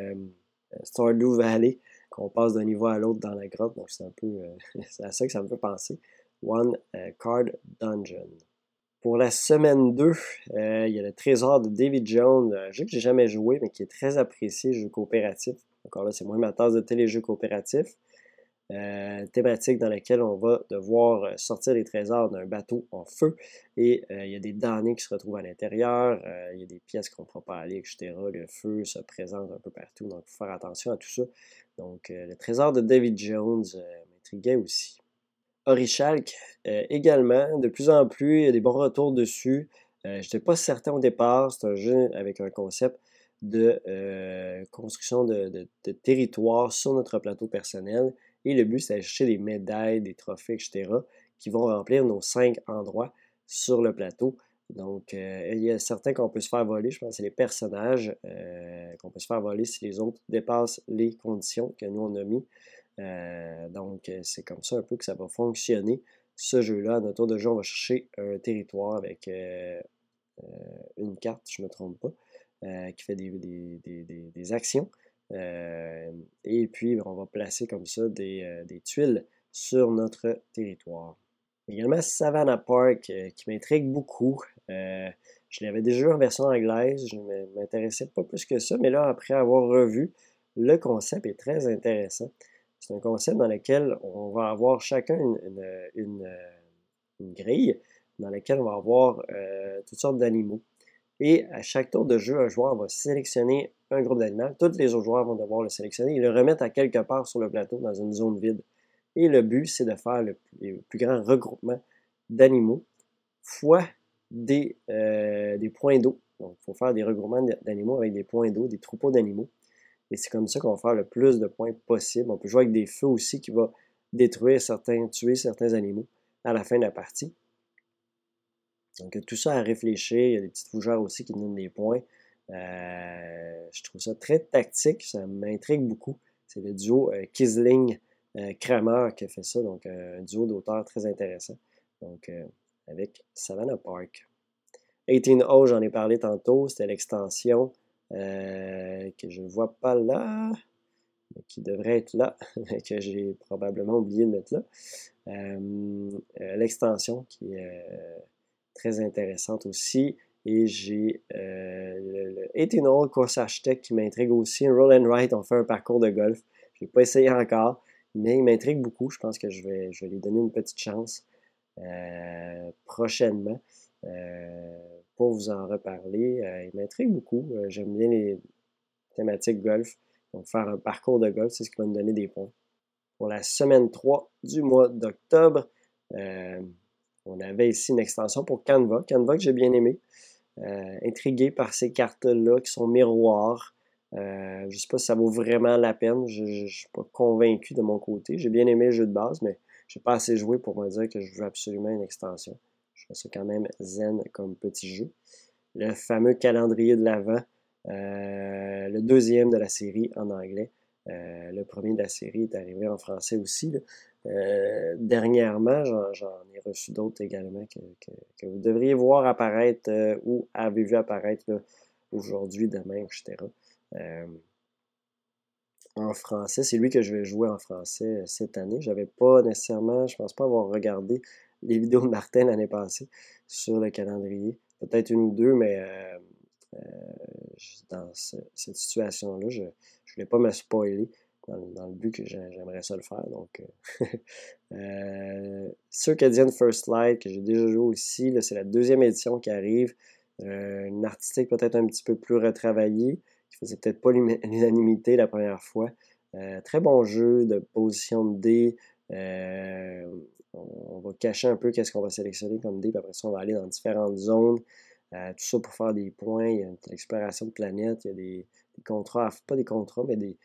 Stardew Valley, qu'on passe d'un niveau à l'autre dans la grotte. Donc, c'est un peu c'est à ça que ça me fait penser. One euh, Card Dungeon. Pour la semaine 2, euh, il y a le Trésor de David Jones, un jeu que j'ai jamais joué, mais qui est très apprécié, jeu coopératif. Encore là, c'est moins ma tasse de téléjeux coopératifs. Euh, thématique dans laquelle on va devoir sortir les trésors d'un bateau en feu et il y a des damnés qui se retrouvent à l'intérieur, il y a des pièces qu'on ne pourra pas aller, etc. Le feu se présente un peu partout, donc il faut faire attention à tout ça. Donc le trésor de David Jones m'intriguait aussi. Orichalk euh, également, de plus en plus, il y a des bons retours dessus. Euh, je n'étais pas certain au départ, c'est un jeu avec un concept de euh, construction de, territoire sur notre plateau personnel. Et le but, c'est d'aller chercher des médailles, des trophées, etc., qui vont remplir nos cinq endroits sur le plateau. Donc, il y a certains qu'on peut se faire voler, je pense que c'est les personnages qu'on peut se faire voler si les autres dépassent les conditions que nous on a. Euh, donc, euh, c'est comme ça un peu que ça va fonctionner. Ce jeu-là, à notre tour de jeu, on va chercher un territoire avec euh, une carte, je ne me trompe pas, qui fait des, actions. et puis, on va placer comme ça des, tuiles sur notre territoire. Également, Savannah Park, qui m'intrigue beaucoup. je l'avais déjà vu en version anglaise, je ne m'intéressais pas plus que ça, mais là, après avoir revu, le concept est très intéressant. C'est un concept dans lequel on va avoir chacun une, grille dans laquelle on va avoir euh, toutes sortes d'animaux. Et à chaque tour de jeu, un joueur va sélectionner un groupe d'animaux. Tous les autres joueurs vont devoir le sélectionner et le remettre à quelque part sur le plateau dans une zone vide. Et le but, c'est de faire le, plus grand regroupement d'animaux fois des, euh, des points d'eau. Donc, il faut faire des regroupements d'animaux avec des points d'eau, des troupeaux d'animaux. Et c'est comme ça qu'on va faire le plus de points possible. On peut jouer avec des feux aussi qui vont détruire certains, tuer certains animaux à la fin de la partie. Donc tout ça à réfléchir. Il y a des petites fougères aussi qui donnent des points. Euh, je trouve ça très tactique. Ça m'intrigue beaucoup. C'est le duo euh, Kisling-Kramer euh, qui a fait ça. Donc un duo d'auteurs très intéressant. Donc avec Savannah Park. 18O, j'en ai parlé tantôt. C'était l'extension euh, que je ne vois pas là, mais qui devrait être là, que j'ai probablement oublié de mettre là. Euh, euh, l'extension qui est très intéressante aussi. et j'ai euh, le, 18 Hole Course Architect qui m'intrigue aussi. Roll and ride, on fait un parcours de golf. Je n'ai pas essayé encore, mais il m'intrigue beaucoup. Je pense que je vais, je vais lui donner une petite chance prochainement pour vous en reparler. il m'intrigue beaucoup. J'aime bien les thématiques golf. Donc, faire un parcours de golf, c'est ce qui va me donner des points. Pour la semaine 3 du mois d'octobre, on avait ici une extension pour Canva. Canva que j'ai bien aimé. Euh, intrigué par ces cartes-là qui sont miroirs. Euh, je ne sais pas si ça vaut vraiment la peine. Je ne suis pas convaincu de mon côté. J'ai bien aimé le jeu de base, mais je n'ai pas assez joué pour me dire que je veux absolument une extension. Ça quand même zen comme petit jeu. Le fameux calendrier de l'Avent, euh, le deuxième de la série en anglais. le premier de la série est arrivé en français aussi. Euh, dernièrement, j'en ai reçu d'autres également que, vous devriez voir apparaître euh, ou avez vu apparaître aujourd'hui, demain, etc. Euh, en français, c'est lui que je vais jouer en français cette année. J'avais pas nécessairement, je pense pas avoir regardé les vidéos de Martin l'année passée sur le calendrier. Peut-être une ou deux, mais dans cette situation-là, je ne voulais pas me spoiler dans, le but que j'aimerais ça le faire. Donc, euh, euh, Circadian First Light, que j'ai déjà joué aussi, c'est la deuxième édition qui arrive. Euh, une artistique peut-être un petit peu plus retravaillée, qui faisait peut-être pas l'unanimité la première fois. très bon jeu de position de dés. On, va cacher un peu qu'est-ce qu'on va sélectionner comme dés, puis après ça, on va aller dans différentes zones. tout ça pour faire des points. Il y a l'exploration de planètes, il y a des, contrats, pas des contrats, mais des,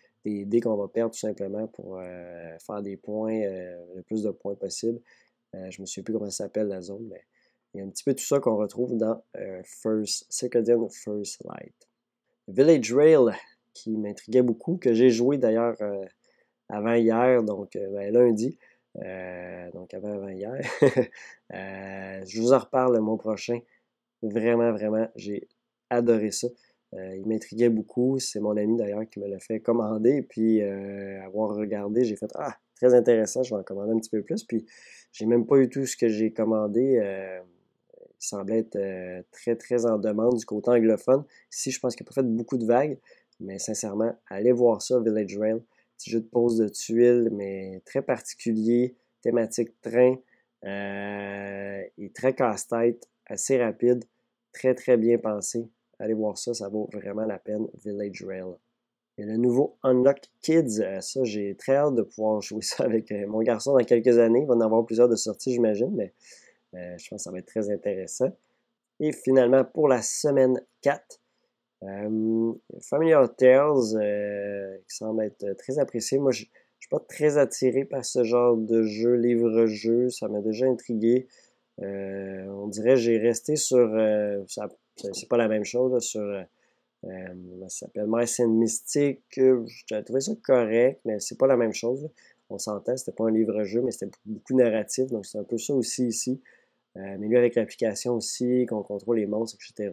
dés qu'on va perdre tout simplement pour euh, faire des points, euh, le plus de points possible. Euh, je me souviens plus comment ça s'appelle la zone, mais il y a un petit peu tout ça qu'on retrouve dans First, Circadian First Light. Village Rail, qui m'intriguait beaucoup, que j'ai joué d'ailleurs avant hier, donc ben, lundi. donc avant, avant hier. je vous en reparle le mois prochain. Vraiment, vraiment, j'ai adoré ça. Euh, il m'intriguait beaucoup. C'est mon ami d'ailleurs qui me l'a fait commander. Puis euh, avoir regardé, j'ai fait Ah, très intéressant, je vais en commander un petit peu plus. Puis j'ai même pas eu tout ce que j'ai commandé. Euh, il semblait être très, très en demande du côté anglophone. Ici, je pense qu'il n'a pas fait beaucoup de vagues. Mais sincèrement, allez voir ça, Village Rail. Petit jeu de pose de tuiles, mais très particulier. Thématique train. et très casse-tête, assez rapide, très très bien pensé. Allez voir ça, ça vaut vraiment la peine, Village Rail. Et le nouveau Unlock Kids, euh, ça, j'ai très hâte de pouvoir jouer ça avec euh, mon garçon dans quelques années. Il va en avoir plusieurs de sorties, j'imagine, mais euh, je pense que ça va être très intéressant. Et finalement, pour la semaine 4, Familiar Tales, qui semble être très apprécié. Moi, je suis pas très attiré par ce genre de jeu, livre-jeu. Ça m'a déjà intrigué. on dirait j'ai resté sur. ça c'est pas la même chose sur. Euh, euh, ça s'appelle Mycène Mystique. J'ai trouvé ça correct, mais c'est pas la même chose. On s'entend, c'était pas un livre-jeu, mais c'était beaucoup narratif. Donc c'est un peu ça aussi ici. Euh, mais lui avec l'application aussi, qu'on contrôle les monstres, etc.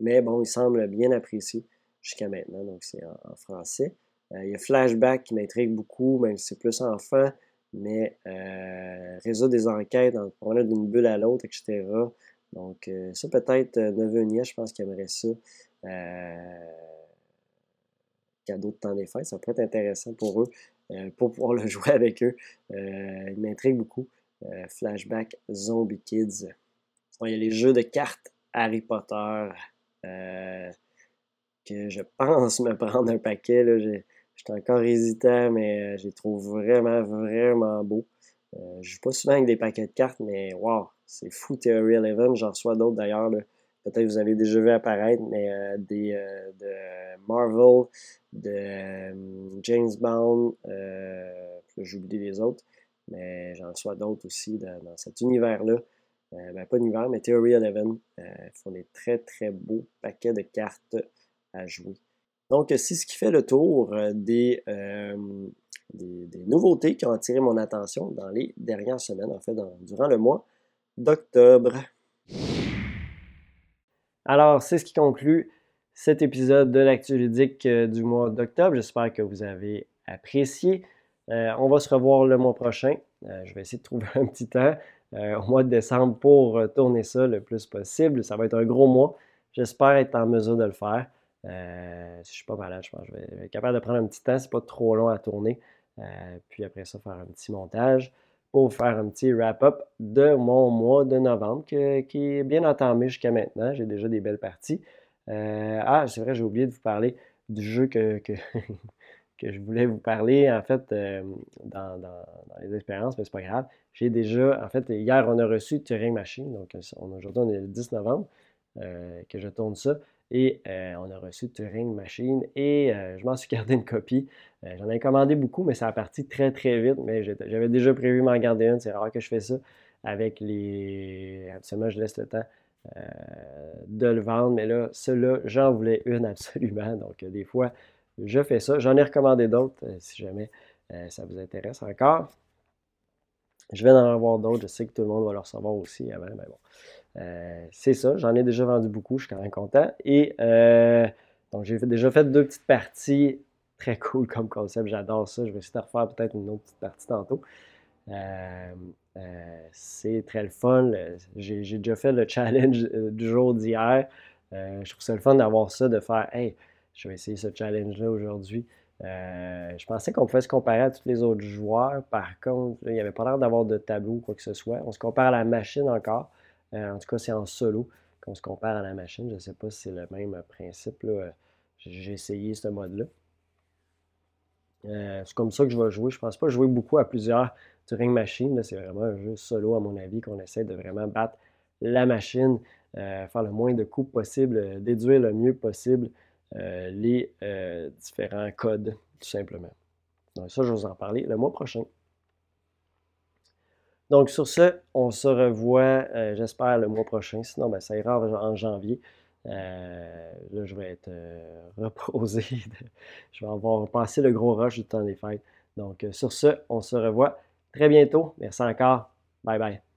mais bon, il semble bien apprécié jusqu'à maintenant. Donc c'est en, français. il y a Flashback qui m'intrigue beaucoup, même si c'est plus enfant mais euh, résoudre des enquêtes en prenant d'une bulle à l'autre, etc. Donc, euh, ça peut-être, euh, Nevenia, je pense qu'il aimerait ça. Euh, cadeau de temps des fêtes, ça pourrait être intéressant pour eux, pour pouvoir le jouer avec eux. il m'intrigue beaucoup. Flashback Zombie Kids. il y a les jeux de cartes Harry Potter que je pense me prendre un paquet. J'étais encore hésitant, mais euh, je les trouve vraiment, vraiment beaux. Euh, je joue pas souvent avec des paquets de cartes, mais wow, c'est fou Theory 11. J'en reçois d'autres d'ailleurs. Peut-être que vous avez déjà vu apparaître, mais euh, des de Marvel, de James Bond, j'oublie les autres, mais j'en reçois d'autres aussi dans, cet univers-là. Ben, pas univers, mais Theory 11 Ils font des très très beaux paquets de cartes à jouer. Donc, c'est ce qui fait le tour euh, euh, des, nouveautés qui ont attiré mon attention dans les dernières semaines, en fait, durant le mois d'octobre. Alors, c'est ce qui conclut cet épisode de l'actu euh, du mois d'octobre. J'espère que vous avez apprécié. on va se revoir le mois prochain. je vais essayer de trouver un petit temps. Au mois de décembre pour tourner ça le plus possible. Ça va être un gros mois. J'espère être en mesure de le faire. si je ne suis pas malade, je pense que je vais être capable de prendre un petit temps. C'est pas trop long à tourner. puis après ça, faire un petit montage pour faire un petit wrap-up de mon mois de novembre qui est bien entamé jusqu'à maintenant. J'ai déjà des belles parties. ah, c'est vrai, j'ai oublié de vous parler du jeu que je voulais vous parler, en fait, euh, dans, les expériences, mais c'est pas grave. J'ai déjà, en fait, hier, on a reçu Turing Machine, donc aujourd'hui, on est le 10 novembre euh, que je tourne ça, et euh, on a reçu Turing Machine, et je m'en suis gardé une copie. J'en ai commandé beaucoup, mais ça a parti très, très vite, mais j'avais déjà prévu m'en garder une, c'est rare que je fais ça avec les... Absolument, je laisse le temps de le vendre, mais là, cela, j'en voulais une absolument, donc des fois, je fais ça. J'en ai recommandé d'autres euh, si jamais euh, ça vous intéresse encore. Je vais en avoir d'autres. Je sais que tout le monde va le recevoir aussi avant, mais bon. Euh, c'est ça. J'en ai déjà vendu beaucoup. Je suis quand même content. Et donc, j'ai déjà fait deux petites parties. Très cool comme concept. J'adore ça. Je vais essayer de refaire peut-être une autre petite partie tantôt. c'est très le fun. J'ai déjà fait le challenge du jour d'hier. je trouve ça le fun d'avoir ça, de faire Hey, je vais essayer ce challenge-là aujourd'hui. Euh, je pensais qu'on pouvait se comparer à tous les autres joueurs. Par contre, il n'y avait pas l'air d'avoir de tableau ou quoi que ce soit. On se compare à la machine encore. Euh, en tout cas, c'est en solo qu'on se compare à la machine. Je ne sais pas si c'est le même principe. J'ai essayé ce mode-là. Euh, c'est comme ça que je vais jouer. Je ne pense pas jouer beaucoup à plusieurs Turing Machine. C'est vraiment un jeu solo, à mon avis, qu'on essaie de vraiment battre la machine, faire le moins de coups possible, déduire le mieux possible euh, les euh, différents codes, tout simplement. Donc ça, je vais vous en parler le mois prochain. Donc sur ce, on se revoit, euh, j'espère, le mois prochain. Sinon, ben, ça ira en janvier. là, je vais être reposé. je vais avoir passé le gros rush du temps des fêtes. Donc sur ce, on se revoit très bientôt. Merci encore. Bye bye.